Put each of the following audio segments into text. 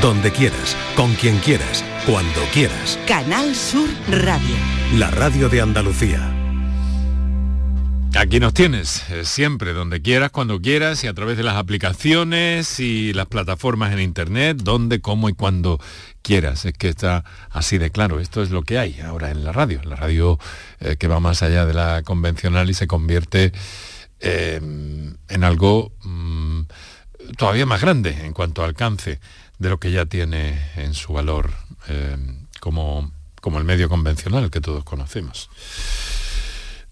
donde quieras, con quien quieras, cuando quieras. Canal Sur Radio. La radio de Andalucía. Aquí nos tienes, eh, siempre, donde quieras, cuando quieras y a través de las aplicaciones y las plataformas en internet, donde, cómo y cuando quieras. Es que está así de claro. Esto es lo que hay ahora en la radio. La radio eh, que va más allá de la convencional y se convierte eh, en algo mm, todavía más grande en cuanto a alcance de lo que ya tiene en su valor como, como el medio convencional que todos conocemos.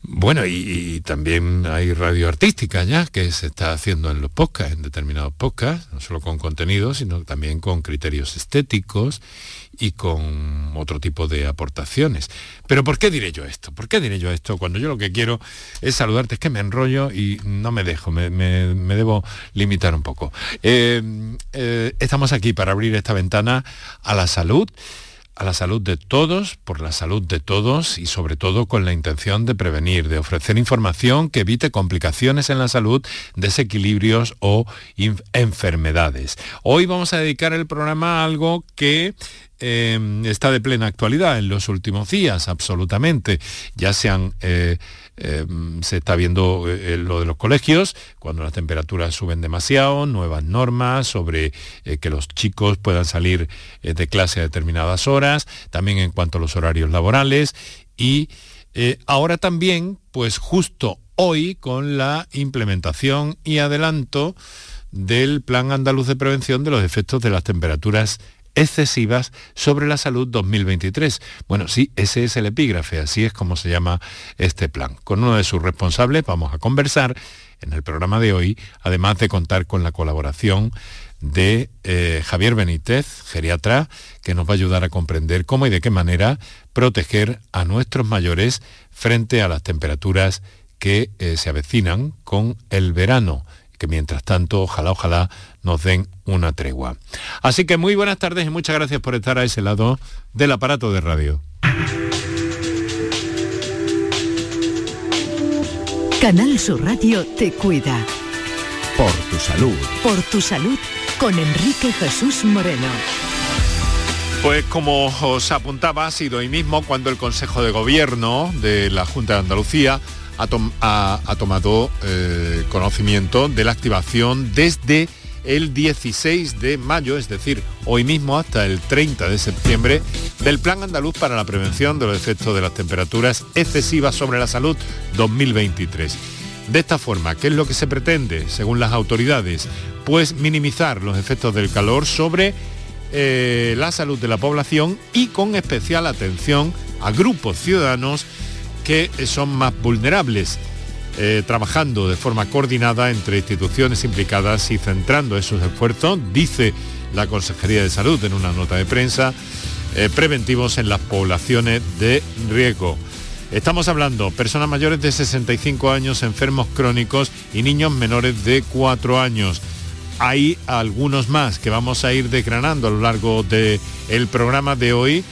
Bueno, y, también hay radio artística ya que se está haciendo en los podcasts, en determinados podcasts, no solo con contenido, sino también con criterios estéticos y con otro tipo de aportaciones. Pero ¿por qué diré yo esto? ¿Por qué diré yo esto cuando yo lo que quiero es saludarte? Es que me enrollo y no me dejo, me, debo limitar un poco. Eh, eh, estamos aquí para abrir esta ventana a la salud a la salud de todos, por la salud de todos y sobre todo con la intención de prevenir, de ofrecer información que evite complicaciones en la salud, desequilibrios o enfermedades. Hoy vamos a dedicar el programa a algo que eh, está de plena actualidad en los últimos días, absolutamente. Ya sean eh, Em, se está viendo eh, lo de los colegios, cuando las temperaturas suben demasiado, nuevas normas sobre eh, que los chicos puedan salir eh, de clase a determinadas horas, también en cuanto a los horarios laborales. Y ahora también, pues justo hoy, con la implementación y adelanto del Plan Andaluz de Prevención de los efectos de las temperaturas excesivas sobre la salud 2023. Bueno, sí, ese es el epígrafe, así es como se llama este plan. Con uno de sus responsables vamos a conversar en el programa de hoy, además de contar con la colaboración de eh, Javier Benítez, geriatra, que nos va a ayudar a comprender cómo y de qué manera proteger a nuestros mayores frente a las temperaturas que eh, se avecinan con el verano que mientras tanto, ojalá, ojalá nos den una tregua. Así que muy buenas tardes y muchas gracias por estar a ese lado del aparato de radio. Canal Sur Radio te cuida. Por tu salud. Por tu salud con Enrique Jesús Moreno. Pues como os apuntaba, ha sido hoy mismo cuando el Consejo de Gobierno de la Junta de Andalucía ha, tomado eh, conocimiento de la activación desde el 16 de mayo, es decir, hoy mismo hasta el 30 de septiembre, del Plan Andaluz para la Prevención de los Efectos de las Temperaturas Excesivas sobre la Salud 2023. De esta forma, ¿qué es lo que se pretende, según las autoridades? Pues minimizar los efectos del calor sobre eh, la salud de la población y con especial atención a grupos ciudadanos que son más vulnerables, eh, trabajando de forma coordinada entre instituciones implicadas y centrando esos esfuerzos, dice la Consejería de Salud en una nota de prensa, eh, preventivos en las poblaciones de riesgo. Estamos hablando personas mayores de 65 años, enfermos crónicos y niños menores de 4 años. Hay algunos más que vamos a ir desgranando a lo largo del programa de hoy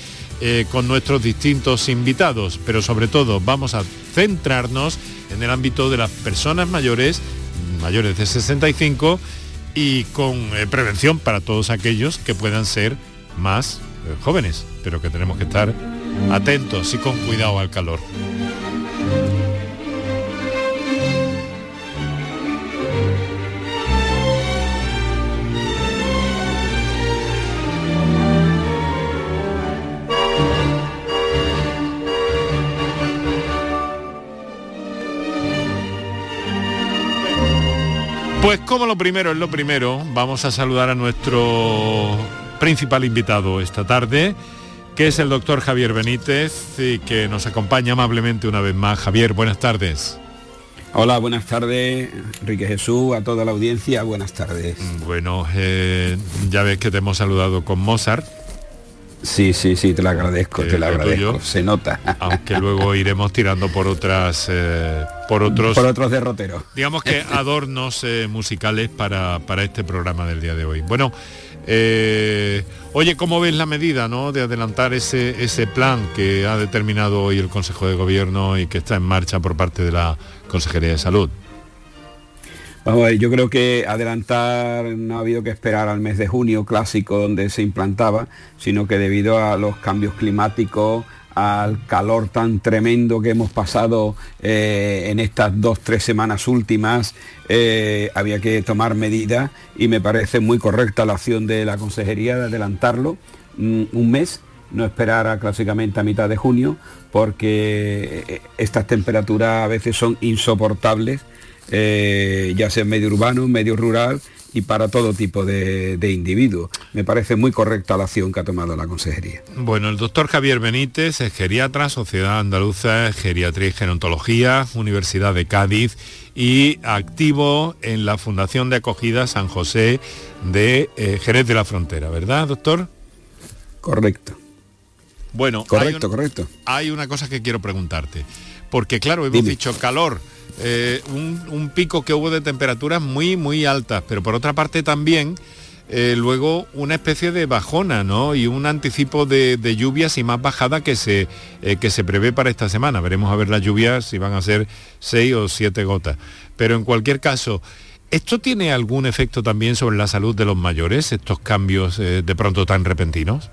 eh, con nuestros distintos invitados, pero sobre todo vamos a centrarnos en el ámbito de las personas mayores, mayores de 65, y con eh, prevención para todos aquellos que puedan ser más eh, jóvenes, pero que tenemos que estar atentos y con cuidado al calor. Pues como lo primero es lo primero, vamos a saludar a nuestro principal invitado esta tarde, que es el doctor Javier Benítez, y que nos acompaña amablemente una vez más. Javier, buenas tardes. Hola, buenas tardes, Enrique Jesús, a toda la audiencia, buenas tardes. Bueno, eh, ya ves que te hemos saludado con Mozart, Sí, sí, sí, te lo agradezco, te lo agradezco, se nota. Aunque luego iremos tirando por otras, eh, por otros... Por otros derroteros. Digamos que adornos eh, musicales para, este programa del día de hoy. Bueno, eh, oye, ¿cómo ves la medida ¿no? de adelantar ese, ese plan que ha determinado hoy el Consejo de Gobierno y que está en marcha por parte de la Consejería de Salud? Vamos a ver, yo creo que adelantar no ha habido que esperar al mes de junio clásico donde se implantaba, sino que debido a los cambios climáticos, al calor tan tremendo que hemos pasado eh, en estas dos, tres semanas últimas, eh, había que tomar medidas y me parece muy correcta la acción de la Consejería de adelantarlo mm, un mes, no esperar a, clásicamente a mitad de junio, porque eh, estas temperaturas a veces son insoportables, ya sea en medio urbano, medio rural y para todo tipo de, individuos. Me parece muy correcta la acción que ha tomado la Consejería. Bueno, el doctor Javier Benítez es geriatra, Sociedad Andaluza Geriatría y Gerontología, Universidad de Cádiz y activo en la Fundación de Acogida San José de eh, Jerez de la Frontera, ¿verdad, doctor? Correcto. Bueno, correcto, correcto. Hay una cosa que quiero preguntarte, porque claro, hemos dicho calor, eh, un, pico que hubo de temperaturas muy, muy altas, pero por otra parte también eh, luego una especie de bajona, ¿no? Y un anticipo de, lluvias y más bajada que se, eh, que se prevé para esta semana. Veremos a ver las lluvias si van a ser seis o siete gotas. Pero en cualquier caso, ¿esto tiene algún efecto también sobre la salud de los mayores, estos cambios de pronto tan repentinos?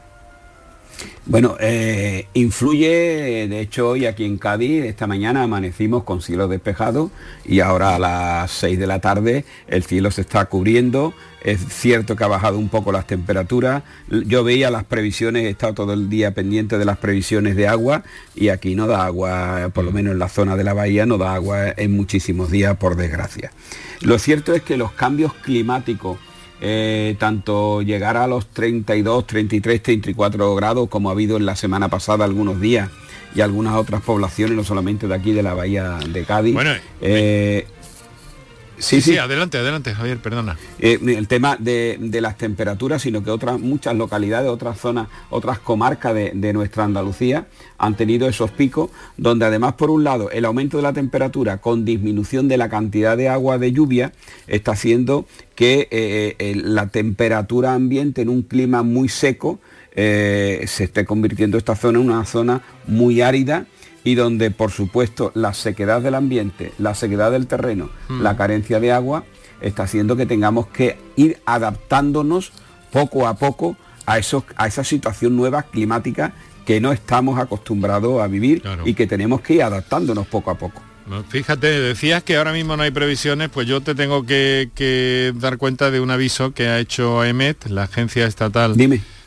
Bueno, eh, influye, de hecho hoy aquí en Cádiz, esta mañana amanecimos con cielo despejado y ahora a las 6 de la tarde el cielo se está cubriendo. Es cierto que ha bajado un poco las temperaturas. Yo veía las previsiones, he estado todo el día pendiente de las previsiones de agua y aquí no da agua, por lo menos en la zona de la bahía, no da agua en muchísimos días, por desgracia. Lo cierto es que los cambios climáticos eh, tanto llegar a los 32, 33, 34 grados como ha habido en la semana pasada algunos días y algunas otras poblaciones, no solamente de aquí de la bahía de Cádiz. Bueno, eh, Sí, sí, adelante, adelante, Javier, perdona. Eh, el tema de, las temperaturas, sino que otras muchas localidades, otras zonas, otras comarcas de, nuestra Andalucía han tenido esos picos, donde además, por un lado, el aumento de la temperatura con disminución de la cantidad de agua de lluvia está haciendo que eh, eh, la temperatura ambiente en un clima muy seco se esté convirtiendo esta zona en una zona muy árida y donde por supuesto la sequedad del ambiente, la sequedad del terreno, mm. la carencia de agua, está haciendo que tengamos que ir adaptándonos poco a poco a, esos, a esa situación nueva climática que no estamos acostumbrados a vivir y que tenemos que ir adaptándonos poco a poco. Fíjate, decías que ahora mismo no hay previsiones, pues yo te tengo que, dar cuenta de un aviso que ha hecho EMET, la Agencia Estatal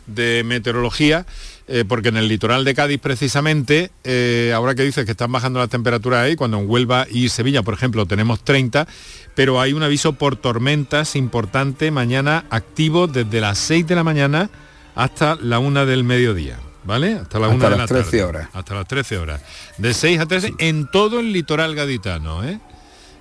de Meteorología, eh, porque en el litoral de Cádiz precisamente, eh, ahora que dices que están bajando las temperaturas ahí, cuando en Huelva y Sevilla, por ejemplo, tenemos 30, pero hay un aviso por tormentas importante mañana activo desde las 6 de la mañana hasta la 1 del mediodía. ¿Vale? Hasta la 1 de las 13 horas. Hasta las 13 horas. De 6 a 13 en todo el litoral gaditano, ¿eh?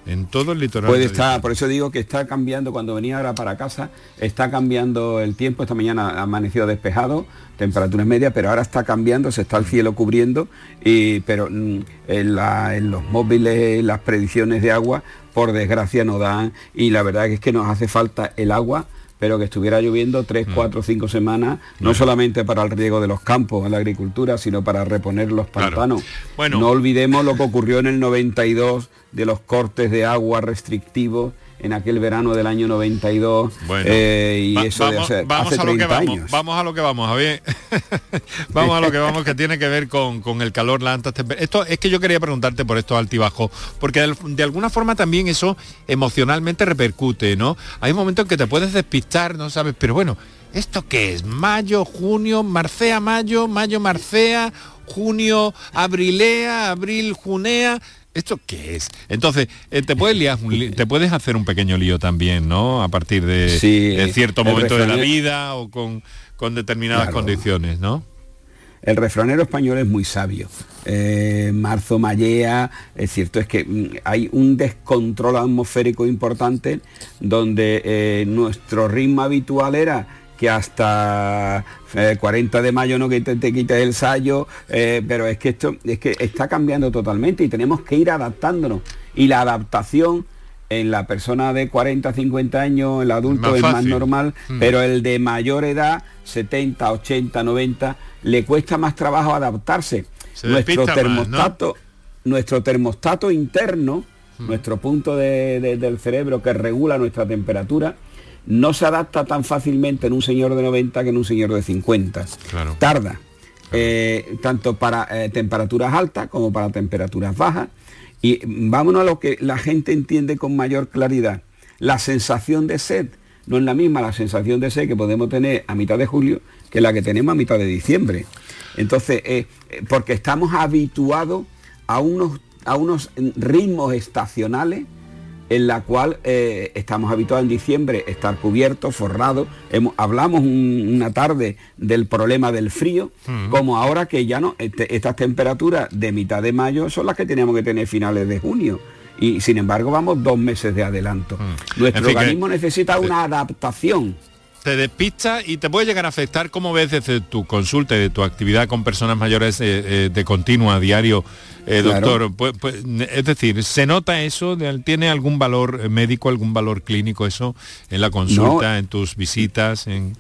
En todo el litoral. Puede estar, por eso digo que está cambiando, cuando venía ahora para casa, está cambiando el tiempo, esta mañana ha amanecido despejado, temperaturas medias, pero ahora está cambiando, se está el cielo cubriendo, y, pero mm, en, en los móviles, las predicciones de agua, por desgracia no dan, y la verdad es que nos hace falta el agua pero que estuviera lloviendo tres, mm. cuatro, cinco semanas, no solamente para el riego de los campos, en la agricultura, sino para reponer los pantanos. Bueno. No olvidemos lo que ocurrió en el 92 de los cortes de agua restrictivos en aquel verano del año 92 eh, y eso vamos, de hace, a lo que vamos, años. Vamos a lo que vamos, a ver. vamos a lo que vamos, que tiene que ver con, el calor, la altas Esto es que yo quería preguntarte por estos altibajos, porque de, alguna forma también eso emocionalmente repercute, ¿no? Hay momentos en que te puedes despistar, no sabes, pero bueno, ¿esto qué es? Mayo, junio, marcea, mayo, mayo, marcea, junio, abrilea, abril, junea ¿Esto qué es? Entonces, eh, te puedes liar, te puedes hacer un pequeño lío también, ¿no? A partir de, cierto momento de la vida o con, determinadas condiciones, ¿no? El refranero español es muy sabio. Eh, marzo mallea, es cierto, es que mm, hay un descontrol atmosférico importante donde eh, nuestro ritmo habitual era que hasta 40 eh, de mayo no que te, te quites el sallo, eh, pero es que esto es que está cambiando totalmente y tenemos que ir adaptándonos. Y la adaptación en la persona de 40, 50 años, el adulto es más normal, mm. pero el de mayor edad, 70, 80, 90, le cuesta más trabajo adaptarse. nuestro termostato, nuestro termostato interno nuestro punto del cerebro que regula nuestra temperatura, no se adapta tan fácilmente en un señor de 90 que en un señor de 50. Tarda. Eh, tanto para eh, temperaturas altas como para temperaturas bajas. Y vámonos a lo que la gente entiende con mayor claridad. La sensación de sed no es la misma la sensación de sed que podemos tener a mitad de julio que la que tenemos a mitad de diciembre. Entonces, eh, porque estamos habituados a unos, a unos ritmos estacionales en la cual eh, estamos habituados en diciembre estar cubiertos, forrados. hablamos una tarde del problema del frío, como ahora que ya no, este, estas temperaturas de mitad de mayo son las que teníamos que tener finales de junio. Y sin embargo vamos dos meses de adelanto. Nuestro organismo necesita una adaptación te despista y te puede llegar a afectar, como ves desde tu consulta y de tu actividad con personas mayores eh, eh, de continua, a diario, eh, doctor? Pues, pues, es decir, ¿se nota eso? ¿Tiene algún valor médico, algún valor clínico eso en la consulta, en tus visitas? En...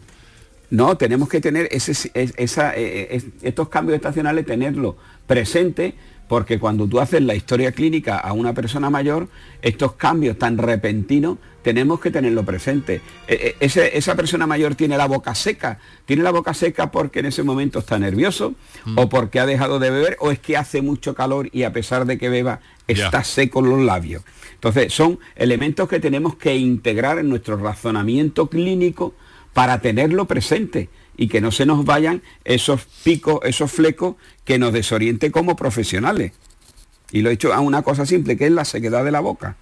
No, tenemos que tener ese, esa, estos cambios estacionales, tenerlo presente porque cuando tú haces la historia clínica a una persona mayor, estos cambios tan repentinos tenemos que tenerlo presente. E, e, esa persona mayor tiene la boca seca, tiene la boca seca porque en ese momento está nervioso mm. o porque ha dejado de beber o es que hace mucho calor y a pesar de que beba está seco los labios. Entonces son elementos que tenemos que integrar en nuestro razonamiento clínico para tenerlo presente y que no se nos vayan esos picos, esos flecos que nos desoriente como profesionales. Y lo he hecho a una cosa simple, que es la sequedad de la boca.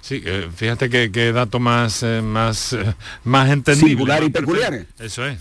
Sí, eh, fíjate que, dato más, eh, más, eh, más entendible. Singular y peculiar. Eso es.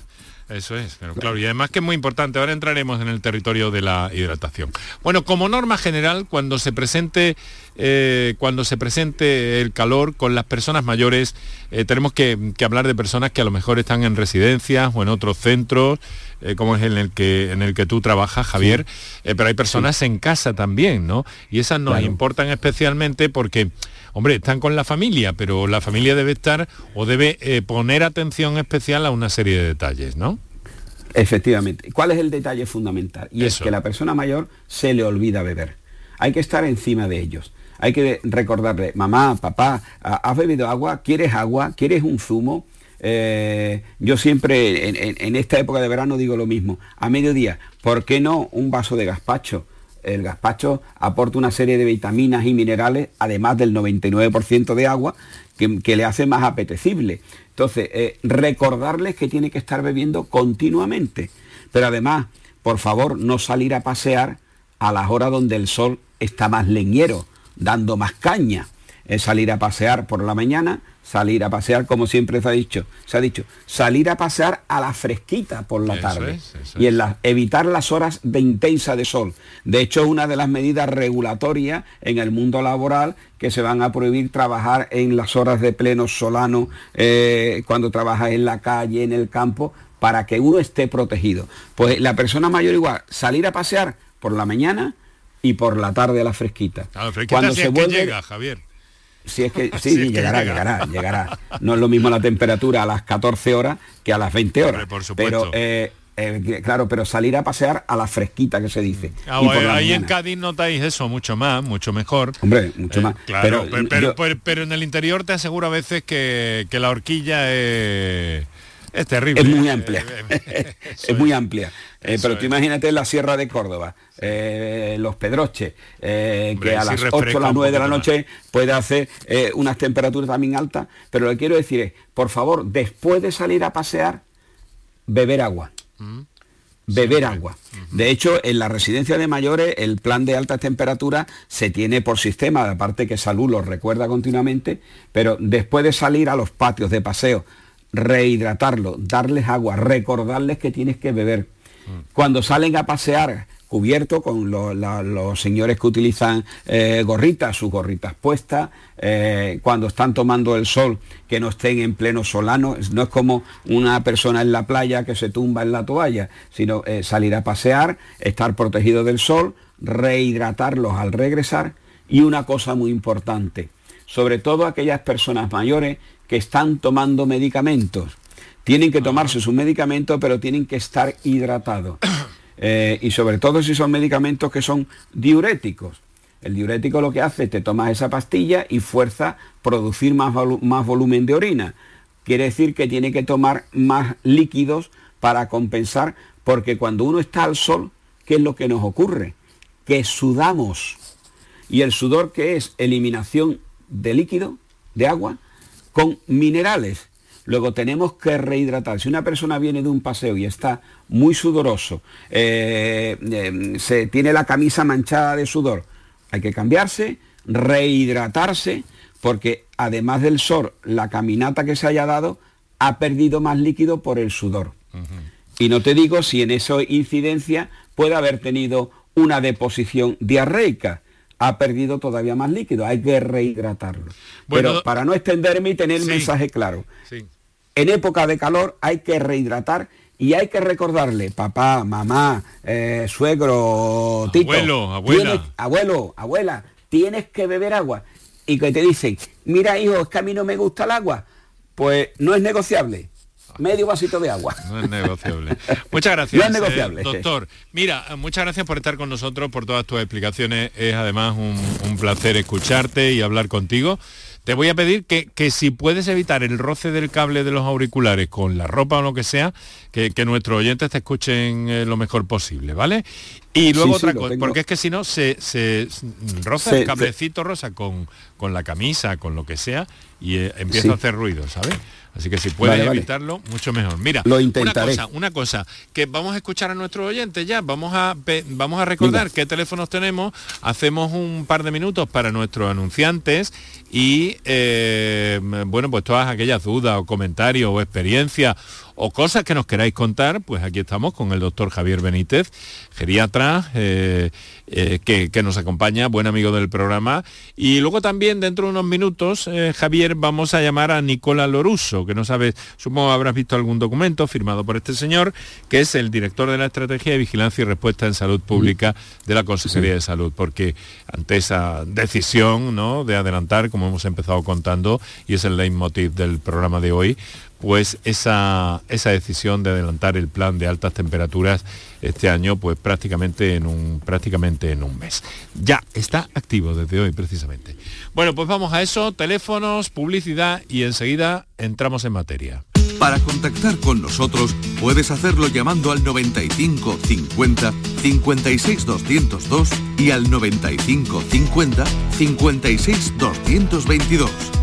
Eso es, pero claro, y además que es muy importante, ahora entraremos en el territorio de la hidratación. Bueno, como norma general, cuando se presente, eh, cuando se presente el calor con las personas mayores, eh, tenemos que, hablar de personas que a lo mejor están en residencias o en otros centros, eh, como es en el que en el que tú trabajas, Javier, pero hay personas en casa también, ¿no? Y esas nos importan especialmente porque hombre, están con la familia, pero la familia debe estar o debe eh, poner atención especial a una serie de detalles, ¿no? Efectivamente. ¿Cuál es el detalle fundamental? Y es que la persona mayor se le olvida beber. Hay que estar encima de ellos. Hay que recordarle, mamá, papá, ¿has bebido agua? ¿Quieres agua? ¿Quieres un zumo? Eh, yo siempre en, esta época de verano digo lo mismo. A mediodía, ¿por qué no un vaso de gazpacho? el gazpacho aporta una serie de vitaminas y minerales, además del 99% de agua, que, le hace más apetecible. Entonces, eh, recordarles que tiene que estar bebiendo continuamente. Pero además, por favor, no salir a pasear a las horas donde el sol está más leñero, dando más caña. Es salir a pasear por la mañana, salir a pasear, como siempre se ha dicho, se ha dicho, salir a pasear a la fresquita por la tarde y en evitar las horas de intensa de sol. De hecho, una de las medidas regulatorias en el mundo laboral que se van a prohibir trabajar en las horas de pleno solano, eh, cuando trabajas en la calle, en el campo, para que uno esté protegido. Pues la persona mayor igual, salir a pasear por la mañana y por la tarde a la fresquita. cuando se vuelve... llega, Javier si es que sí, llegará, llegará, llegará. No es lo mismo la temperatura a las 14 horas que a las 20 horas. por supuesto. Pero eh, eh, claro, pero salir a pasear a la fresquita que se dice. Ah, ahí en Cádiz notáis eso mucho más, mucho mejor. Hombre, mucho eh, más. pero, pero, en el interior te aseguro a veces que, que la horquilla es es terrible. Es muy amplia. es muy amplia. Eh, pero tú imagínate la Sierra de Córdoba, eh, los Pedroches, eh, que a las 8 o las 9 de la noche puede hacer unas temperaturas también altas. Pero lo que quiero decir es, por favor, después de salir a pasear, beber agua. Mm. Beber agua. De hecho, en la residencia de mayores, el plan de altas temperaturas se tiene por sistema, aparte que salud lo recuerda continuamente, pero después de salir a los patios de paseo rehidratarlo, darles agua, recordarles que tienes que beber. Cuando salen a pasear cubierto con los señores que utilizan eh, gorritas, sus gorritas puestas, eh, cuando están tomando el sol, que no estén en pleno solano, no es como una persona en la playa que se tumba en la toalla, sino eh, salir a pasear, estar protegido del sol, rehidratarlos al regresar y una cosa muy importante, sobre todo aquellas personas mayores que están tomando medicamentos. Tienen que tomarse sus medicamentos, pero tienen que estar hidratados. Eh, y sobre todo si son medicamentos que son diuréticos. El diurético lo que hace, te tomas esa pastilla y fuerza producir más, más volumen de orina. Quiere decir que tiene que tomar más líquidos para compensar, porque cuando uno está al sol, ¿qué es lo que nos ocurre? Que sudamos. Y el sudor, que es eliminación de líquido, de agua, con minerales. Luego tenemos que rehidratar. Si una persona viene de un paseo y está muy sudoroso, eh, eh, se tiene la camisa manchada de sudor, hay que cambiarse, rehidratarse, porque además del sol, la caminata que se haya dado ha perdido más líquido por el sudor. Y no te digo si en esa incidencia puede haber tenido una deposición diarreica. Ha perdido todavía más líquido, hay que rehidratarlo. Pero para no extenderme y tener el mensaje claro, en época de calor hay que rehidratar y hay que recordarle, papá, mamá, eh, suegro, tito, abuelo, abuela. abuelo, abuela, tienes que beber agua. Y que te dicen, mira hijo, es que a mí no me gusta el agua, pues no es negociable medio vasito de agua. No es negociable. Muchas gracias, no es negociable, eh, doctor. Mira, muchas gracias por estar con nosotros, por todas tus explicaciones. Es además un placer escucharte y hablar contigo. Te voy a pedir que, si puedes evitar el roce del cable de los auriculares con la ropa o lo que sea, que, nuestros oyentes te escuchen eh, lo mejor posible, ¿vale? Y luego otra cosa, porque es que si no se, se roza el cablecito rosa con, con la camisa, con lo que sea, y eh, empieza a hacer ruido, ¿sabes? Así que si puedes evitarlo, mucho mejor. Mira, Lo intentaré. Una cosa, una cosa, que vamos a escuchar a nuestros oyentes ya, vamos a, vamos a recordar qué teléfonos tenemos, hacemos un par de minutos para nuestros anunciantes y, eh, bueno, pues todas aquellas dudas o comentarios o experiencias o cosas que nos queráis contar, pues aquí estamos con el doctor Javier Benítez, geriatra, eh, eh, que, nos acompaña, buen amigo del programa. Y luego también dentro de unos minutos, eh, Javier, vamos a llamar a Nicola Loruso, que no sabes, supongo habrás visto algún documento firmado por este señor, que es el director de la Estrategia de Vigilancia y Respuesta en Salud Pública de la Consejería de Salud, porque ante esa decisión ¿no? de adelantar, como hemos empezado contando, y es el leitmotiv del programa de hoy, pues esa, esa decisión de adelantar el plan de altas temperaturas este año, pues prácticamente en un, prácticamente en un mes. Ya está activo desde hoy precisamente. Bueno, pues vamos a eso, teléfonos, publicidad y enseguida entramos en materia. Para contactar con nosotros puedes hacerlo llamando al 95 50 56 202 y al 95 50 56 222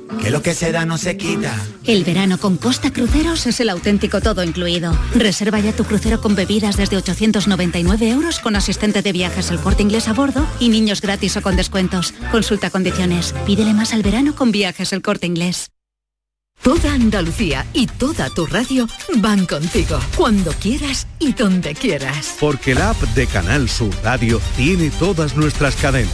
que lo que se da no se quita. El verano con Costa Cruceros es el auténtico todo incluido. Reserva ya tu crucero con bebidas desde 899 euros con asistente de viajes el corte inglés a bordo y niños gratis o con descuentos. Consulta condiciones. Pídele más al verano con viajes el corte inglés. Toda Andalucía y toda tu radio van contigo, cuando quieras y donde quieras. Porque la app de Canal Sur Radio tiene todas nuestras cadenas,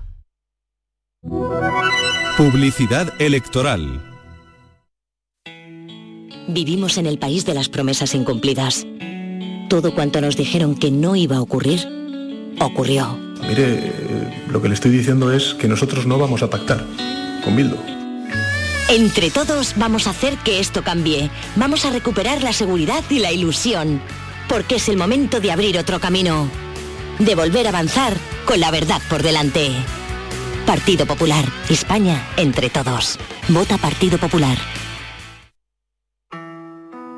Publicidad electoral. Vivimos en el país de las promesas incumplidas. Todo cuanto nos dijeron que no iba a ocurrir, ocurrió. Mire, lo que le estoy diciendo es que nosotros no vamos a pactar con Bildo. Entre todos vamos a hacer que esto cambie. Vamos a recuperar la seguridad y la ilusión. Porque es el momento de abrir otro camino. De volver a avanzar con la verdad por delante. Partido Popular. España entre todos. Vota Partido Popular.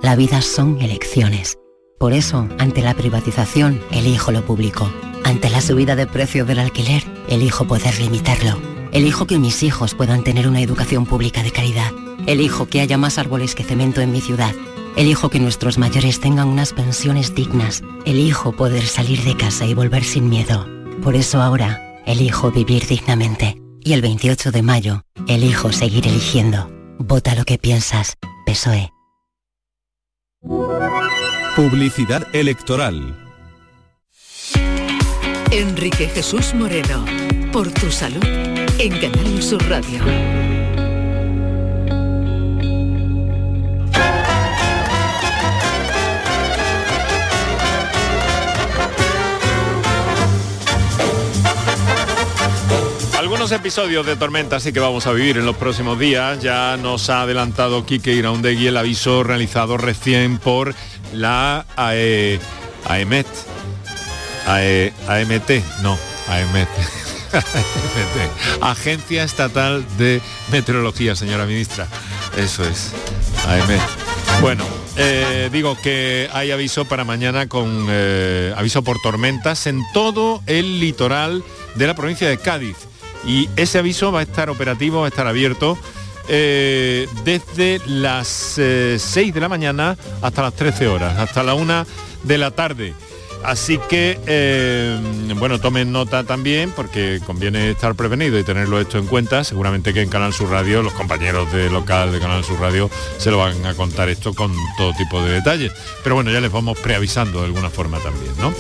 La vida son elecciones. Por eso, ante la privatización, elijo lo público. Ante la subida de precio del alquiler, elijo poder limitarlo. Elijo que mis hijos puedan tener una educación pública de calidad. Elijo que haya más árboles que cemento en mi ciudad. Elijo que nuestros mayores tengan unas pensiones dignas. Elijo poder salir de casa y volver sin miedo. Por eso ahora, elijo vivir dignamente. Y el 28 de mayo, elijo seguir eligiendo. Vota lo que piensas. PSOE. Publicidad electoral. Enrique Jesús Moreno, por tu salud, en Canal Sur Radio. Algunos episodios de tormenta sí que vamos a vivir en los próximos días. Ya nos ha adelantado Quique Iraundegui el aviso realizado recién por la AE, AEMET. AE, AMT, no, AEMET. AMT. Agencia Estatal de Meteorología, señora ministra. Eso es, AEMET. Bueno, eh, digo que hay aviso para mañana con eh, aviso por tormentas en todo el litoral de la provincia de Cádiz. Y ese aviso va a estar operativo, va a estar abierto eh, desde las 6 de la mañana hasta las 13 horas, hasta la 1 de la tarde. Así que, eh, bueno, tomen nota también porque conviene estar prevenido y tenerlo esto en cuenta. Seguramente que en Canal Sur Radio, los compañeros de local de Canal Sur Radio se lo van a contar esto con todo tipo de detalles. Pero bueno, ya les vamos preavisando de alguna forma también, ¿no?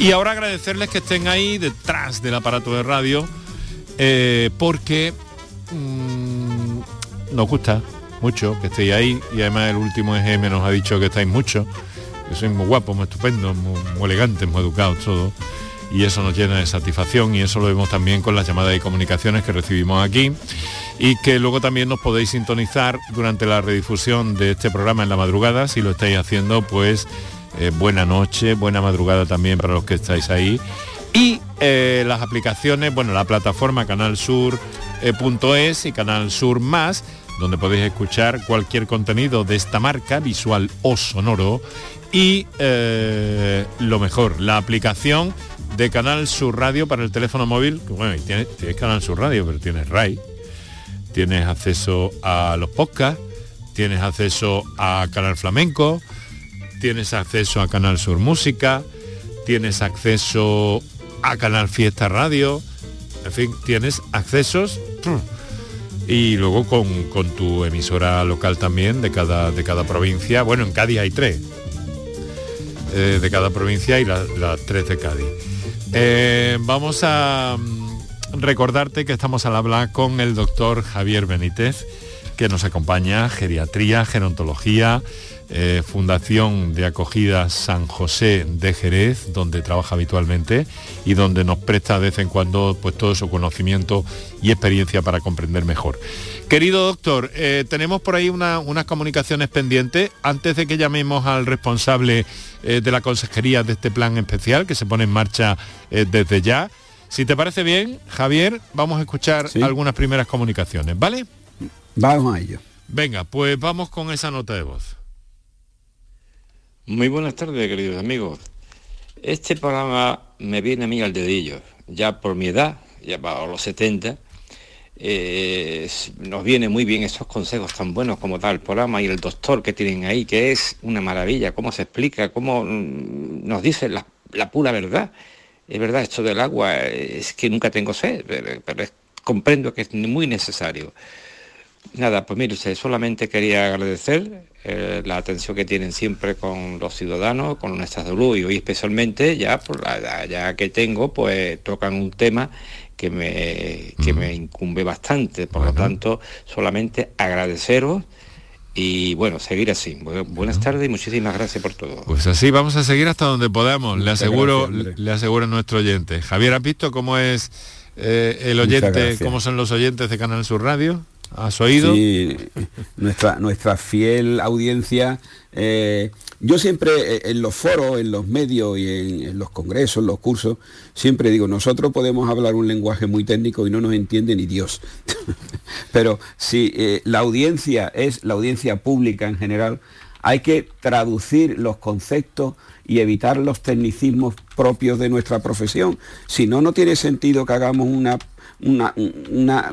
Y ahora agradecerles que estén ahí detrás del aparato de radio eh, porque mmm, nos gusta mucho que estéis ahí y además el último EGM nos ha dicho que estáis mucho que sois muy guapos, muy estupendos, muy, muy elegantes, muy educados todos. Y eso nos llena de satisfacción y eso lo vemos también con las llamadas y comunicaciones que recibimos aquí y que luego también nos podéis sintonizar durante la redifusión de este programa en la madrugada. Si lo estáis haciendo, pues eh, buena noche, buena madrugada también para los que estáis ahí. Y eh, las aplicaciones, bueno, la plataforma canalsur.es y Canal Sur Más, donde podéis escuchar cualquier contenido de esta marca, visual o sonoro, y eh, lo mejor, la aplicación de Canal Sur Radio para el teléfono móvil, bueno, tienes, tienes Canal Sur Radio, pero tienes RAI, tienes acceso a los podcasts, tienes acceso a Canal Flamenco, tienes acceso a Canal Sur Música, tienes acceso a Canal Fiesta Radio, en fin, tienes accesos y luego con, con, tu emisora local también de cada, de cada provincia. Bueno, en Cádiz hay tres, eh, de cada provincia y las la tres de Cádiz. Eh, vamos a mm, recordarte que estamos al hablar con el doctor Javier Benítez, que nos acompaña, geriatría, gerontología, eh, Fundación de Acogida San José de Jerez, donde trabaja habitualmente y donde nos presta de vez en cuando pues, todo su conocimiento y experiencia para comprender mejor. Querido doctor, eh, tenemos por ahí una, unas comunicaciones pendientes. Antes de que llamemos al responsable eh, de la consejería de este plan especial que se pone en marcha desde ya, si te parece bien, Javier, vamos a escuchar Sí. algunas primeras comunicaciones, ¿vale? Vamos a ello. Venga, pues vamos con esa nota de voz. Muy buenas tardes, queridos amigos. Este programa me viene a mí al dedillo. Ya por mi edad, ya para los 70, eh, nos viene muy bien esos consejos tan buenos como tal programa y el doctor que tienen ahí, que es una maravilla, cómo se explica, cómo mm, nos dice la, la pura verdad. Es verdad, esto del agua eh, es que nunca tengo sed, pero, pero es- comprendo que es muy necesario. Nada, pues mire usted, solamente quería agradecer eh, la atención que tienen siempre con los ciudadanos, con nuestra salud y hoy especialmente ya por la edad ya que tengo, pues tocan un tema que me, que me incumbe bastante. Por lo tanto, solamente agradeceros y bueno, seguir así. Bu- buenas tardes y muchísimas gracias por todo. Pues así vamos a seguir hasta donde podamos. Le aseguro, gracias, le aseguro a nuestro oyente. Javier, ¿has visto cómo es eh, el oyente, cómo son los oyentes de Canal Sur Radio? ¿Has oído? Sí, nuestra, nuestra fiel audiencia. eh, yo siempre eh, en los foros, en los medios y en, los congresos, en los cursos, siempre digo, nosotros podemos hablar un lenguaje muy técnico y no nos entiende ni Dios. Pero si eh, la audiencia es la audiencia pública en general, hay que traducir los conceptos y evitar los tecnicismos propios de nuestra profesión. Si no, no tiene sentido que hagamos una, una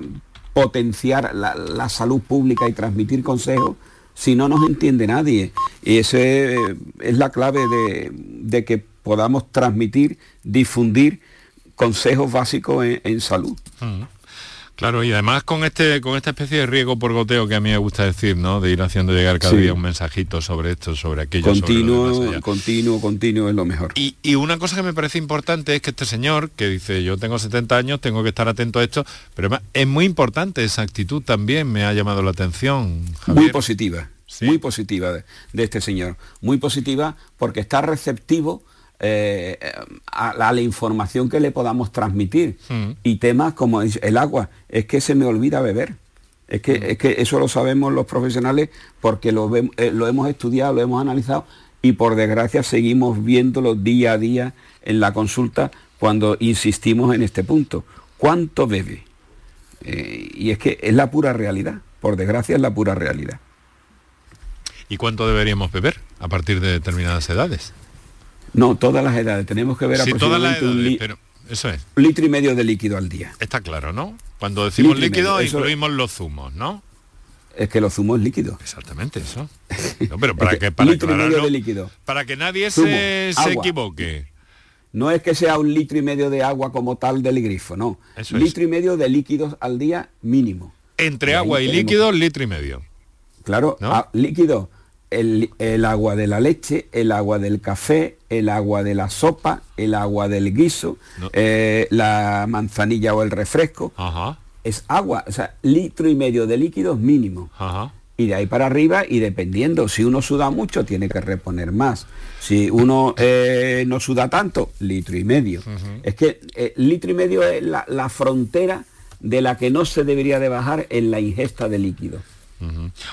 potenciar la, la salud pública y transmitir consejos si no nos entiende nadie. Y esa es la clave de, de que podamos transmitir, difundir consejos básicos en, en salud. Mm. Claro, y además con este con esta especie de riego por goteo que a mí me gusta decir, ¿no? De ir haciendo llegar cada Sí. día un mensajito sobre esto, sobre aquello. sobre lo Continuo, allá. continuo, continuo es lo mejor. Y, y una cosa que me parece importante es que este señor, que dice, yo tengo 70 años, tengo que estar atento a esto, pero además es muy importante esa actitud también, me ha llamado la atención. Muy positiva, muy positiva de, de este señor. Muy positiva porque está receptivo eh, a, la, a la información que le podamos transmitir. Mm. Y temas como el agua, es que se me olvida beber. Es que, es que eso lo sabemos los profesionales porque lo, eh, lo hemos estudiado, lo hemos analizado y por desgracia seguimos viéndolo día a día en la consulta cuando insistimos en este punto. ¿Cuánto bebe? Eh, y es que es la pura realidad, por desgracia es la pura realidad. ¿Y cuánto deberíamos beber a partir de determinadas edades? No, todas las edades. Tenemos que ver Sí, todas las aproximadamente un, edades, li- pero eso es. un litro y medio de líquido al día. Está claro, ¿no? Cuando decimos Litro líquido incluimos los zumos, ¿no? Es que los zumos es líquido. Exactamente eso. No, pero para Es que que para litro y medio de líquido. para que nadie Zumo, se, se equivoque. No es que sea un litro y medio de agua como tal del grifo, no. Eso es. litro y medio de líquidos al día mínimo. Entre Y agua y líquido, litro y medio. Claro, ¿No? a- líquido, el, el agua de la leche, el agua del café, el agua de la sopa, el agua del guiso, No. eh, la manzanilla o el refresco. Ajá, Es agua, o sea, litro y medio de líquidos mínimo. ajá. y de ahí para arriba y dependiendo, si uno suda mucho tiene que reponer más. Si uno eh, no suda tanto, litro y medio. Es que eh, litro y medio es la, la frontera de la que no se debería de bajar en la ingesta de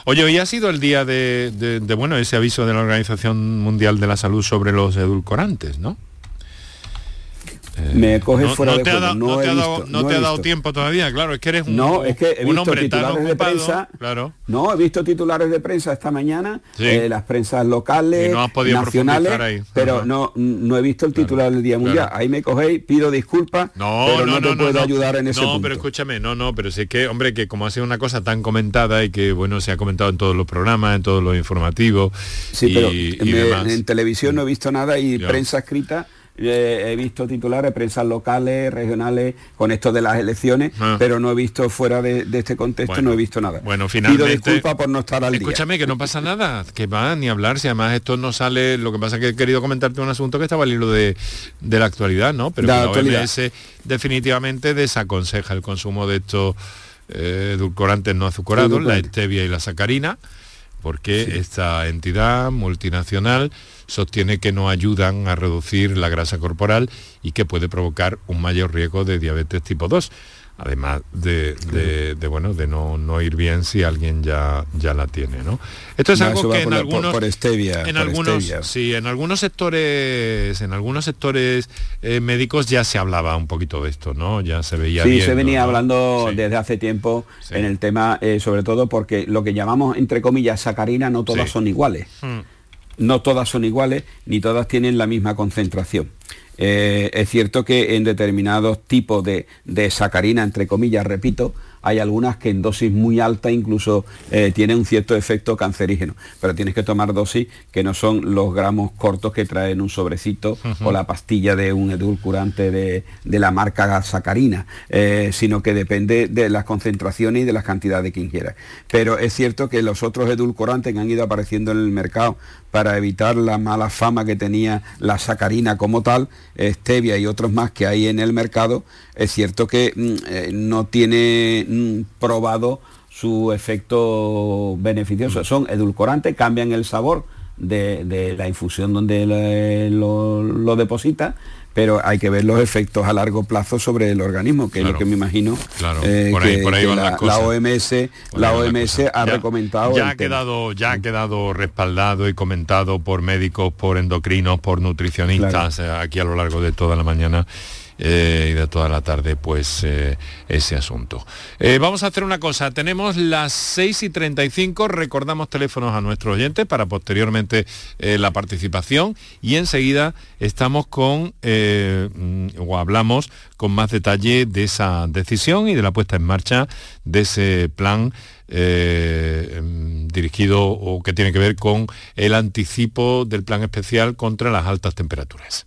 Oye, hoy ha sido el día de, de- de, bueno ese aviso de la Organización Mundial de la Salud sobre los edulcorantes, ¿no? Eh, Me coge no, fuera no de te ha juego, dado, no te ha dado- visto, no te ha dado tiempo todavía, claro, es que eres un, No, es que he un visto hombre tan titulares de ocupado, prensa. claro. No, he visto titulares de prensa esta mañana, Sí. eh, las prensas locales, nacionales, ahí. pero Ajá. no, no he visto el titular del Día Mundial. claro. Ahí me cogéis, pido disculpas, No, pero no, no, te no, puedo ayudar en ese No, punto. pero escúchame, no, no, pero sí es que, hombre, que como ha sido una cosa tan comentada y que, bueno, se ha comentado en todos los programas, en todos los informativos Sí, y, pero y me- demás. en televisión no he visto nada y prensa escrita eh, he visto titulares, prensas locales, regionales, con esto de las elecciones, Ah. pero no he visto fuera de, de este contexto, Bueno, no he visto nada. Bueno, Pido finalmente... disculpas por no estar al día. Escúchame, que no pasa nada, que va ni hablar, si además esto no sale, lo que pasa es que he querido comentarte un asunto que estaba al hilo de, de la actualidad, ¿no? Pero que la actualidad. OMS definitivamente desaconseja el consumo de estos eh, edulcorantes no azucarados, la stevia y la sacarina, porque esta entidad multinacional sostiene que no ayudan a reducir la grasa corporal y que puede provocar un mayor riesgo de diabetes tipo 2 además de, de- de, bueno de no, no ir bien si alguien ya ya la tiene ¿no? esto es No, algo que en por por- algunos por stevia, en por algunos stevia. sí en algunos sectores en algunos sectores eh, médicos ya se hablaba un poquito de esto no ya se veía Sí, viendo, se venía ¿no? hablando Sí. desde hace tiempo Sí. en el tema, eh, sobre todo porque lo que llamamos, entre comillas, sacarina, no todas Sí. son iguales. Mm. No todas son iguales ni todas tienen la misma concentración. Eh, es cierto que en determinados tipos de, de sacarina, entre comillas, repito, hay algunas que en dosis muy alta incluso eh, tienen un cierto efecto cancerígeno, pero tienes que tomar dosis que no son los gramos cortos que traen un sobrecito o la pastilla de un edulcorante de, de la marca sacarina, eh, sino que depende de las concentraciones y de las cantidades que ingieras. Pero es cierto que los otros edulcorantes que han ido apareciendo en el mercado para evitar la mala fama que tenía la sacarina como tal, stevia y otros más que hay en el mercado, es cierto que mm, eh, no tiene mm, probado su efecto beneficioso. Son edulcorantes, cambian el sabor de, de la infusión donde le- lo, lo deposita, pero hay que ver los efectos a largo plazo sobre el organismo, que es lo que me imagino que, la, OMS, la OMS ha recomendado. Ya ha quedado, ya ha quedado respaldado y comentado por médicos, por endocrinos, por nutricionistas eh, aquí a lo largo de toda la mañana eh, y de toda la tarde pues eh, ese asunto. Eh, vamos a hacer una cosa, tenemos las 6 y 35, recordamos teléfonos a nuestros oyentes para posteriormente la participación y enseguida estamos con, mm, o hablamos con más detalle de esa decisión y de la puesta en marcha de ese plan mm, dirigido o que tiene que ver con el anticipo del plan especial contra las altas temperaturas.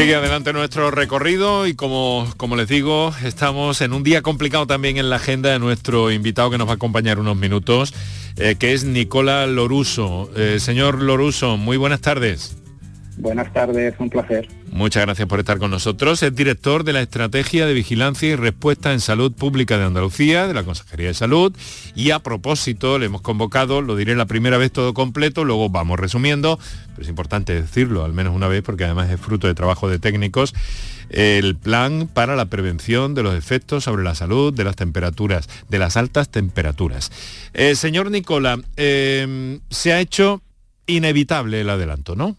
Sigue adelante nuestro recorrido y como, como les digo, estamos en un día complicado también en la agenda de nuestro invitado que nos va a acompañar unos minutos, eh, que es Nicola Loruso. Eh, señor Loruso, muy buenas tardes. Buenas tardes, un placer. Muchas gracias por estar con nosotros. Es director de la Estrategia de Vigilancia y Respuesta en Salud Pública de Andalucía, de la Consejería de Salud. Y a propósito, le hemos convocado, lo diré la primera vez todo completo, luego vamos resumiendo, pero es importante decirlo al menos una vez porque además es fruto de trabajo de técnicos, el plan para la prevención de los efectos sobre la salud de las temperaturas, de las altas temperaturas. Eh, señor Nicola, eh, se ha hecho inevitable el adelanto, ¿no?